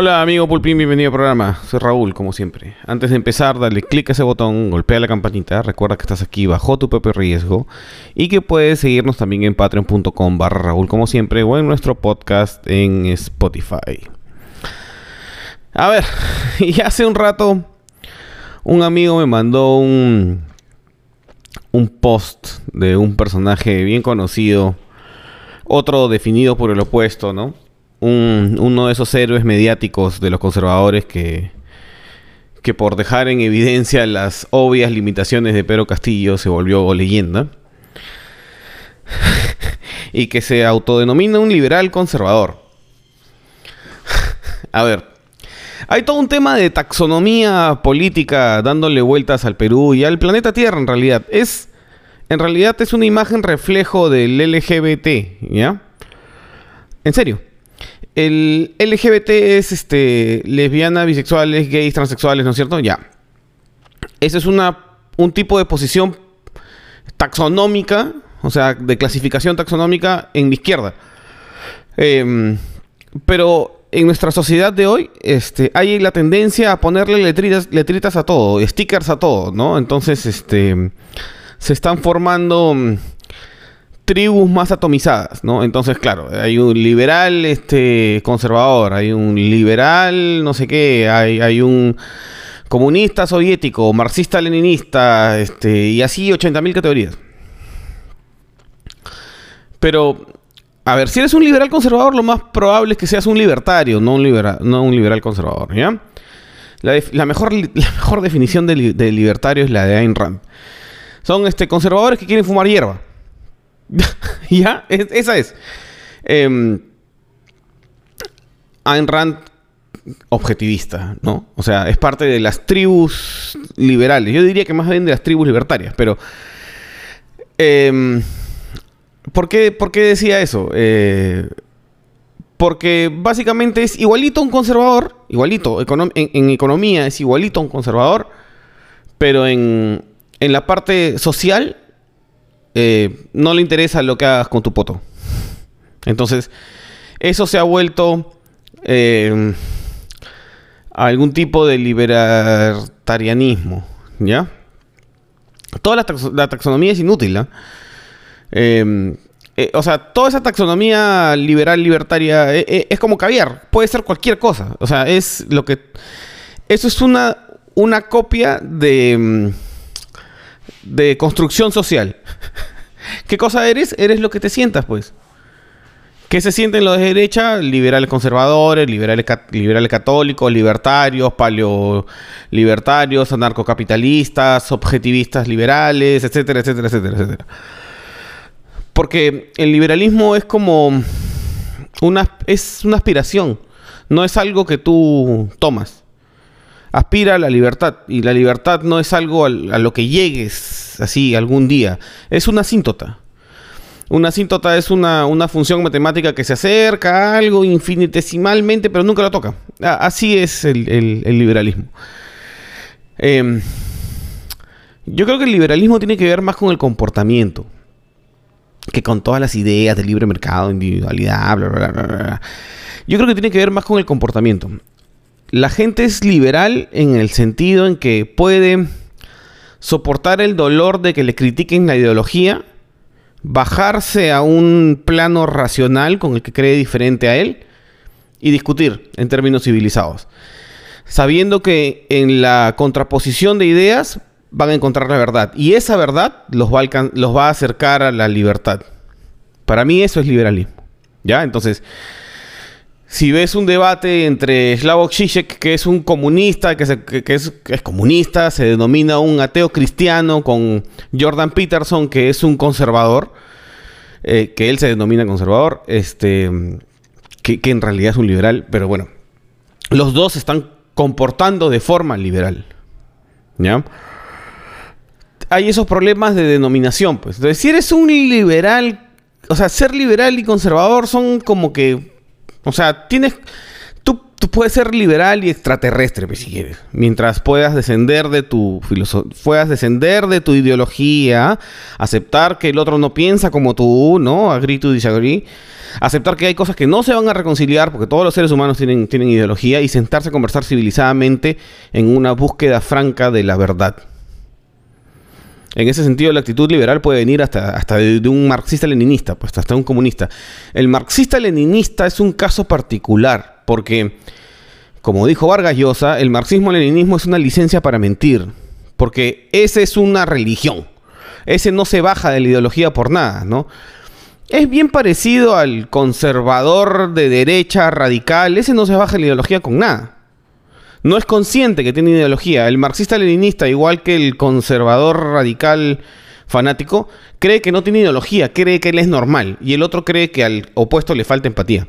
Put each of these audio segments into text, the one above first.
Hola amigo Pulpín, bienvenido al programa. Soy Raúl, como siempre. Antes de empezar, dale clic a ese botón, golpea la campanita, recuerda que estás aquí bajo tu propio riesgo y que puedes seguirnos también en patreon.com barra Raúl, como siempre, o en nuestro podcast en Spotify. A ver, y hace un rato un amigo me mandó un, un post de un personaje bien conocido, otro definido por el opuesto, ¿no? Un, uno de esos héroes mediáticos de los conservadores que, que por dejar en evidencia las obvias limitaciones de Pedro Castillo se volvió leyenda. y que se autodenomina un liberal conservador. A ver, hay todo un tema de taxonomía política dándole vueltas al Perú y al planeta Tierra en realidad. Es en realidad es una imagen reflejo del LGBT, ¿ya? En serio. El LGBT es este lesbiana, bisexuales, gays, transexuales, ¿no es cierto? Ya. Ese es una un tipo de posición taxonómica, o sea, de clasificación taxonómica en la izquierda. Em, pero en nuestra sociedad de hoy este, hay la tendencia a ponerle letritas, letritas a todo, stickers a todo, ¿no? Entonces, este, se están formando mm, tribus más atomizadas, ¿no? Entonces, claro, hay un liberal este, conservador, hay un liberal no sé qué, hay, hay un comunista soviético, marxista-leninista, este, y así 80.000 categorías. Pero, a ver, si eres un liberal conservador, lo más probable es que seas un libertario, no un, libera, no un liberal conservador, ¿ya? La, mejor, la mejor definición de, de libertario es la de Ayn Rand. Son este, conservadores que quieren fumar hierba. ¿Ya? Es- esa es. Em, Ayn Rand objetivista, ¿no? O sea, es parte de las tribus liberales. Yo diría que más bien de las tribus libertarias, pero... em, ¿por, qué, por qué decía eso? Eh, porque básicamente es igualito a un conservador, igualito, en economía es igualito a un conservador, pero en, en la parte social eh, no le interesa lo que hagas con tu poto. Entonces, eso se ha vuelto eh, algún tipo de libertarianismo, ¿ya? Toda la, taxo- la taxonomía es inútil, ¿ah? Eh, eh, o sea, toda esa taxonomía liberal, libertaria, es como caviar. Puede ser cualquier cosa. O sea, es lo que... Eso es una, una copia de... mm, De construcción social. ¿Qué cosa eres? Eres lo que te sientas, pues. ¿Qué se sienten los de derecha? Liberales conservadores, liberales, liberales católicos, libertarios, paleo libertarios, anarcocapitalistas, objetivistas liberales, etcétera, etcétera, etcétera, etcétera. Porque el liberalismo es como una, es una aspiración, no es algo que tú tomas. Aspira a la libertad y la libertad no es algo al- a lo que llegues así algún día, es una asíntota. Una asíntota es una, una función matemática que se acerca a algo infinitesimalmente, pero nunca lo toca. Así es el, el- liberalismo. Em, yo creo que el liberalismo tiene que ver más con el comportamiento que con todas las ideas de libre mercado, individualidad, bla, bla, bla, bla. Yo creo que tiene que ver más con el comportamiento. La gente es liberal en el sentido en que puede soportar el dolor de que le critiquen la ideología, bajarse a un plano racional con el que cree diferente a él y discutir en términos civilizados. Sabiendo que en la contraposición de ideas van a encontrar la verdad. Y esa verdad los va a, los va a acercar a la libertad. Para mí eso es liberalismo. ¿Ya? Entonces, si ves un debate entre Slavoj Žižek, que es un comunista, que, es, comunista, se denomina un ateo cristiano, con Jordan Peterson, que es un conservador, eh, que él se denomina conservador, este, que, que en realidad es un liberal, pero bueno, los dos se están comportando de forma liberal. ¿Ya? Hay esos problemas de denominación, pues. Entonces, si eres un liberal, o sea, ser liberal y conservador son como que, o sea, tienes, tú tú puedes ser liberal y extraterrestre, pues, si quieres. Mientras puedas descender de tu puedas descender de tu ideología, aceptar que el otro no piensa como tú, ¿no? Agree to disagree. Aceptar que hay cosas que no se van a reconciliar porque todos los seres humanos tienen, tienen ideología y sentarse a conversar civilizadamente en una búsqueda franca de la verdad. En ese sentido, la actitud liberal puede venir hasta, hasta de, de un marxista-leninista, pues hasta un comunista. El marxista-leninista es un caso particular porque, como dijo Vargas Llosa, el marxismo-leninismo es una licencia para mentir, porque esa es una religión. Ese no se baja de la ideología por nada, ¿no? Es bien parecido al conservador de derecha radical, ese no se baja de la ideología con nada. No es consciente que tiene ideología. El marxista-leninista, igual que el conservador radical fanático, cree que no tiene ideología, cree que él es normal, y el otro cree que al opuesto le falta empatía.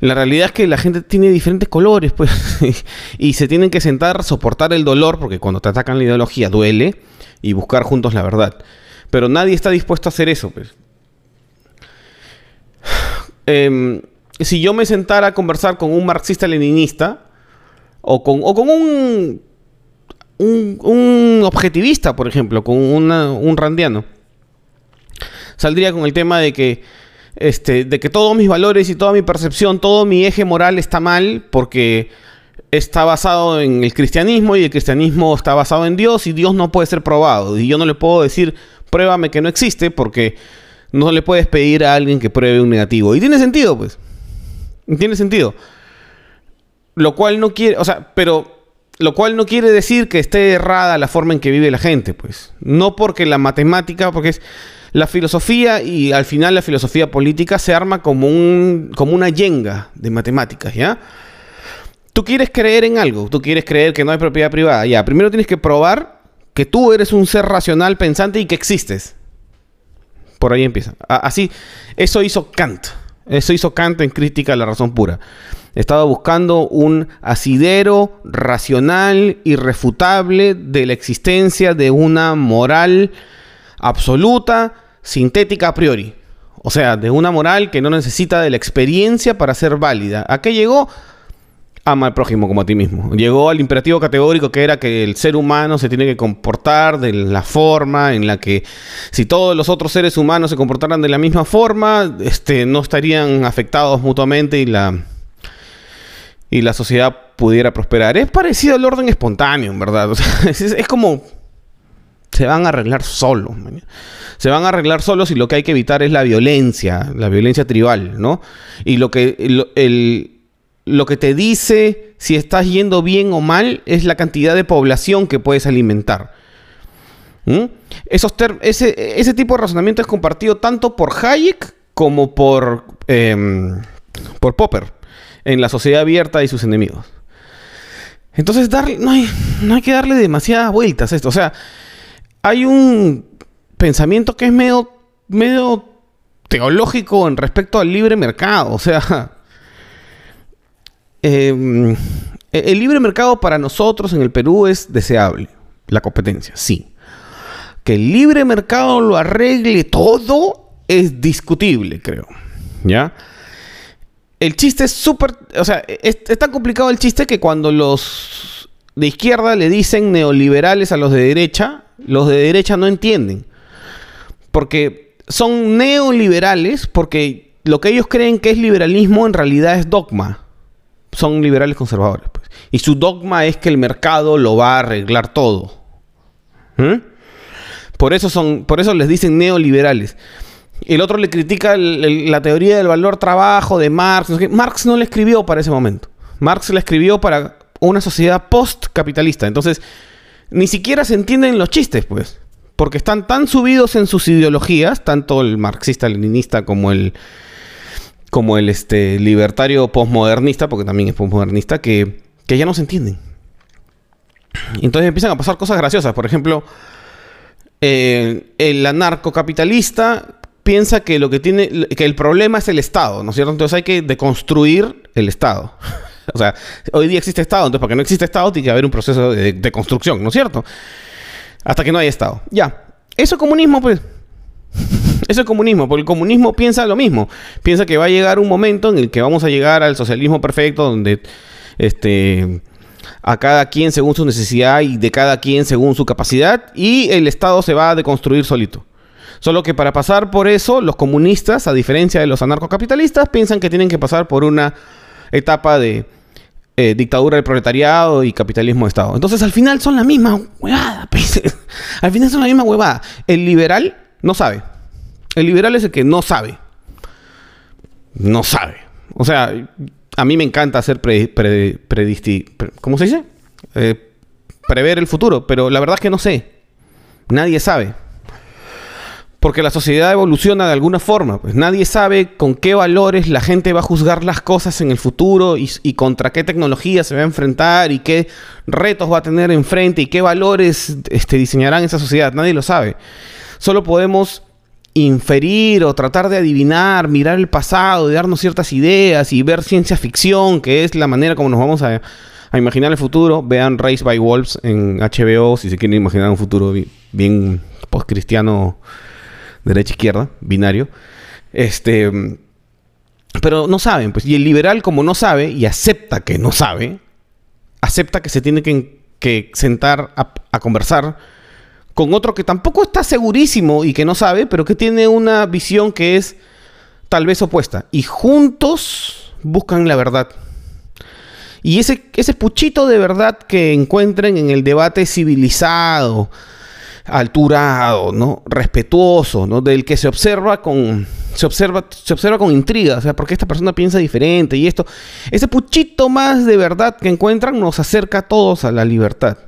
La realidad es que la gente tiene diferentes colores, pues, y se tienen que sentar, soportar el dolor, porque cuando te atacan la ideología duele, y buscar juntos la verdad. Pero nadie está dispuesto a hacer eso, pues. Em, si yo me sentara a conversar con un marxista-leninista, o con, o con un, un, objetivista, por ejemplo, con un randiano, saldría con el tema de que este, de que todos mis valores y toda mi percepción, todo mi eje moral está mal porque está basado en el cristianismo y el cristianismo está basado en Dios y Dios no puede ser probado. Y yo no le puedo decir, pruébame que no existe porque no le puedes pedir a alguien que pruebe un negativo. Y tiene sentido, pues. Tiene sentido. Lo cual no quiere, o sea, pero lo cual no quiere decir que esté errada la forma en que vive la gente, pues. No porque la matemática, porque es la filosofía y al final la filosofía política se arma como, un, como una yenga de matemáticas, ¿ya? Tú quieres creer en algo, tú quieres creer que no hay propiedad privada, ya. Primero tienes que probar que tú eres un ser racional pensante y que existes. Por ahí empieza. Así, eso hizo Kant. Eso hizo Kant en Crítica a la Razón Pura. Estaba buscando un asidero racional, irrefutable de la existencia de una moral absoluta, sintética a priori. O sea, de una moral que no necesita de la experiencia para ser válida. ¿A qué llegó? Ama al prójimo como a ti mismo. Llegó al imperativo categórico que era que el ser humano se tiene que comportar de la forma en la que si todos los otros seres humanos se comportaran de la misma forma, este, no estarían afectados mutuamente y la, y la sociedad pudiera prosperar. Es parecido al orden espontáneo, en verdad. es como se van a arreglar solos. Se van a arreglar solos y lo que hay que evitar es la violencia, la violencia tribal, ¿no? Y lo que, el, lo que te dice si estás yendo bien o mal es la cantidad de población que puedes alimentar. ¿Mm? Ese, tipo de razonamiento es compartido tanto por Hayek como por, em, por Popper en La Sociedad Abierta y sus enemigos. Entonces, darle, no, hay, no hay que darle demasiadas vueltas a esto. O sea, hay un pensamiento que es medio, medio teológico en respecto al libre mercado. O sea, em, el libre mercado para nosotros en el Perú es deseable. La competencia, sí. Que el libre mercado lo arregle todo es discutible, creo. ¿Ya? El chiste es súper... O sea, es tan complicado el chiste que cuando los de izquierda le dicen neoliberales a los de derecha, los de derecha no entienden. Porque son neoliberales porque lo que ellos creen que es liberalismo en realidad es dogma. Son liberales conservadores. Pues. Y su dogma es que el mercado lo va a arreglar todo. ¿Mm? Por, eso son, por eso les dicen neoliberales. El otro le critica la teoría del valor trabajo de Marx. Marx no le escribió para ese momento. Marx le escribió para una sociedad post-capitalista. Entonces, ni siquiera se entienden los chistes, pues. Porque están tan subidos en sus ideologías, tanto el marxista-leninista como el como el este, libertario postmodernista, porque también es postmodernista, que, que ya no se entienden. Entonces empiezan a pasar cosas graciosas. Por ejemplo, eh, el anarcocapitalista piensa que lo que tiene, que el problema es el Estado, ¿no es cierto? Entonces hay que deconstruir el Estado. O sea, hoy día existe Estado, entonces para que no existe Estado tiene que haber un proceso de, construcción, ¿no es cierto? Hasta que no haya Estado. Ya. Eso es comunismo, pues. Eso es comunismo, porque el comunismo piensa lo mismo. Piensa que va a llegar un momento en el que vamos a llegar al socialismo perfecto, donde este, a cada quien según su necesidad y de cada quien según su capacidad, y el Estado se va a deconstruir solito. Solo que para pasar por eso, los comunistas, a diferencia de los anarcocapitalistas, piensan que tienen que pasar por una etapa de eh, dictadura del proletariado y capitalismo de Estado. Entonces al final son la misma huevada. Pues. al final son la misma huevada. El liberal no sabe. El liberal es el que no sabe. No sabe. O sea, a mí me encanta hacer pre, ¿Cómo se dice? Eh, prever el futuro, pero la verdad es que no sé. Nadie sabe porque la sociedad evoluciona de alguna forma. Pues nadie sabe con qué valores la gente va a juzgar las cosas en el futuro y, contra qué tecnología se va a enfrentar y qué retos va a tener enfrente y qué valores este, diseñarán esa sociedad. Nadie lo sabe. Solo podemos inferir o tratar de adivinar, mirar el pasado, darnos ciertas ideas y ver ciencia ficción, que es la manera como nos vamos a, imaginar el futuro. Vean Race by Wolves en HBO si se quieren imaginar un futuro bien, post-cristiano derecha-izquierda, binario. Este, pero no saben, pues. Y el liberal, como no sabe y acepta que no sabe, acepta que se tiene que, sentar a, a, conversar con otro que tampoco está segurísimo y que no sabe, pero que tiene una visión que es tal vez opuesta. Y juntos buscan la verdad. Y ese, ese puchito de verdad que encuentren en el debate civilizado, alturado, ¿no? Respetuoso, ¿no? Del que se observa con se observa se observa con intriga, o sea, porque esta persona piensa diferente y esto ese puchito más de verdad que encuentran nos acerca a todos a la libertad.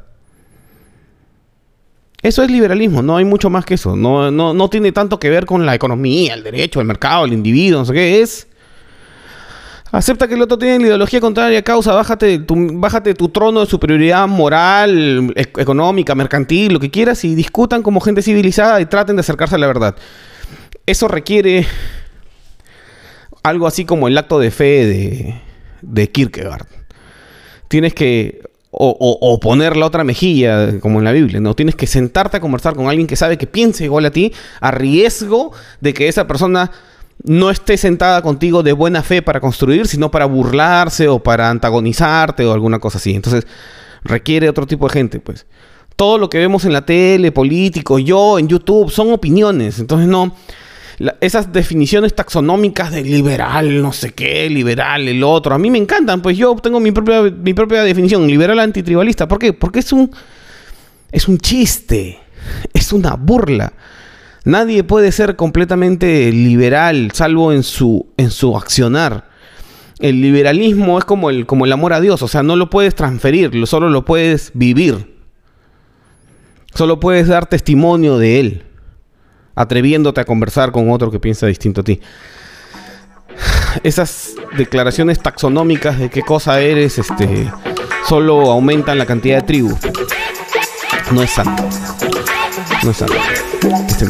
Eso es liberalismo, no hay mucho más que eso. No, no, no tiene tanto que ver con la economía, el derecho, el mercado, el individuo, no sé qué. Es Acepta que el otro tiene la ideología contraria a causa, bájate tu, bájate tu trono de superioridad moral, económica, mercantil, lo que quieras, y discutan como gente civilizada y traten de acercarse a la verdad. Eso requiere algo así como el acto de fe de, de Kierkegaard. Tienes que o, o, poner la otra mejilla, como en la Biblia, ¿no? Tienes que sentarte a conversar con alguien que sabe que piense igual a ti, a riesgo de que esa persona no esté sentada contigo de buena fe para construir, sino para burlarse o para antagonizarte o alguna cosa así. Entonces, requiere otro tipo de gente, pues. Todo lo que vemos en la tele, político, yo, en YouTube, son opiniones. Entonces, no. Esas definiciones taxonómicas de liberal, no sé qué, liberal, el otro, a mí me encantan, pues yo tengo mi propia, mi propia definición, liberal antitribalista. ¿Por qué? Porque es un, es un chiste, es una burla. Nadie puede ser completamente liberal, salvo en su, en su accionar. El liberalismo es como el, como el amor a Dios, o sea, no lo puedes transferir, solo lo puedes vivir. Solo puedes dar testimonio de él, atreviéndote a conversar con otro que piensa distinto a ti. Esas declaraciones taxonómicas de qué cosa eres, este, solo aumentan la cantidad de tribu. No es santo. No es santo. Este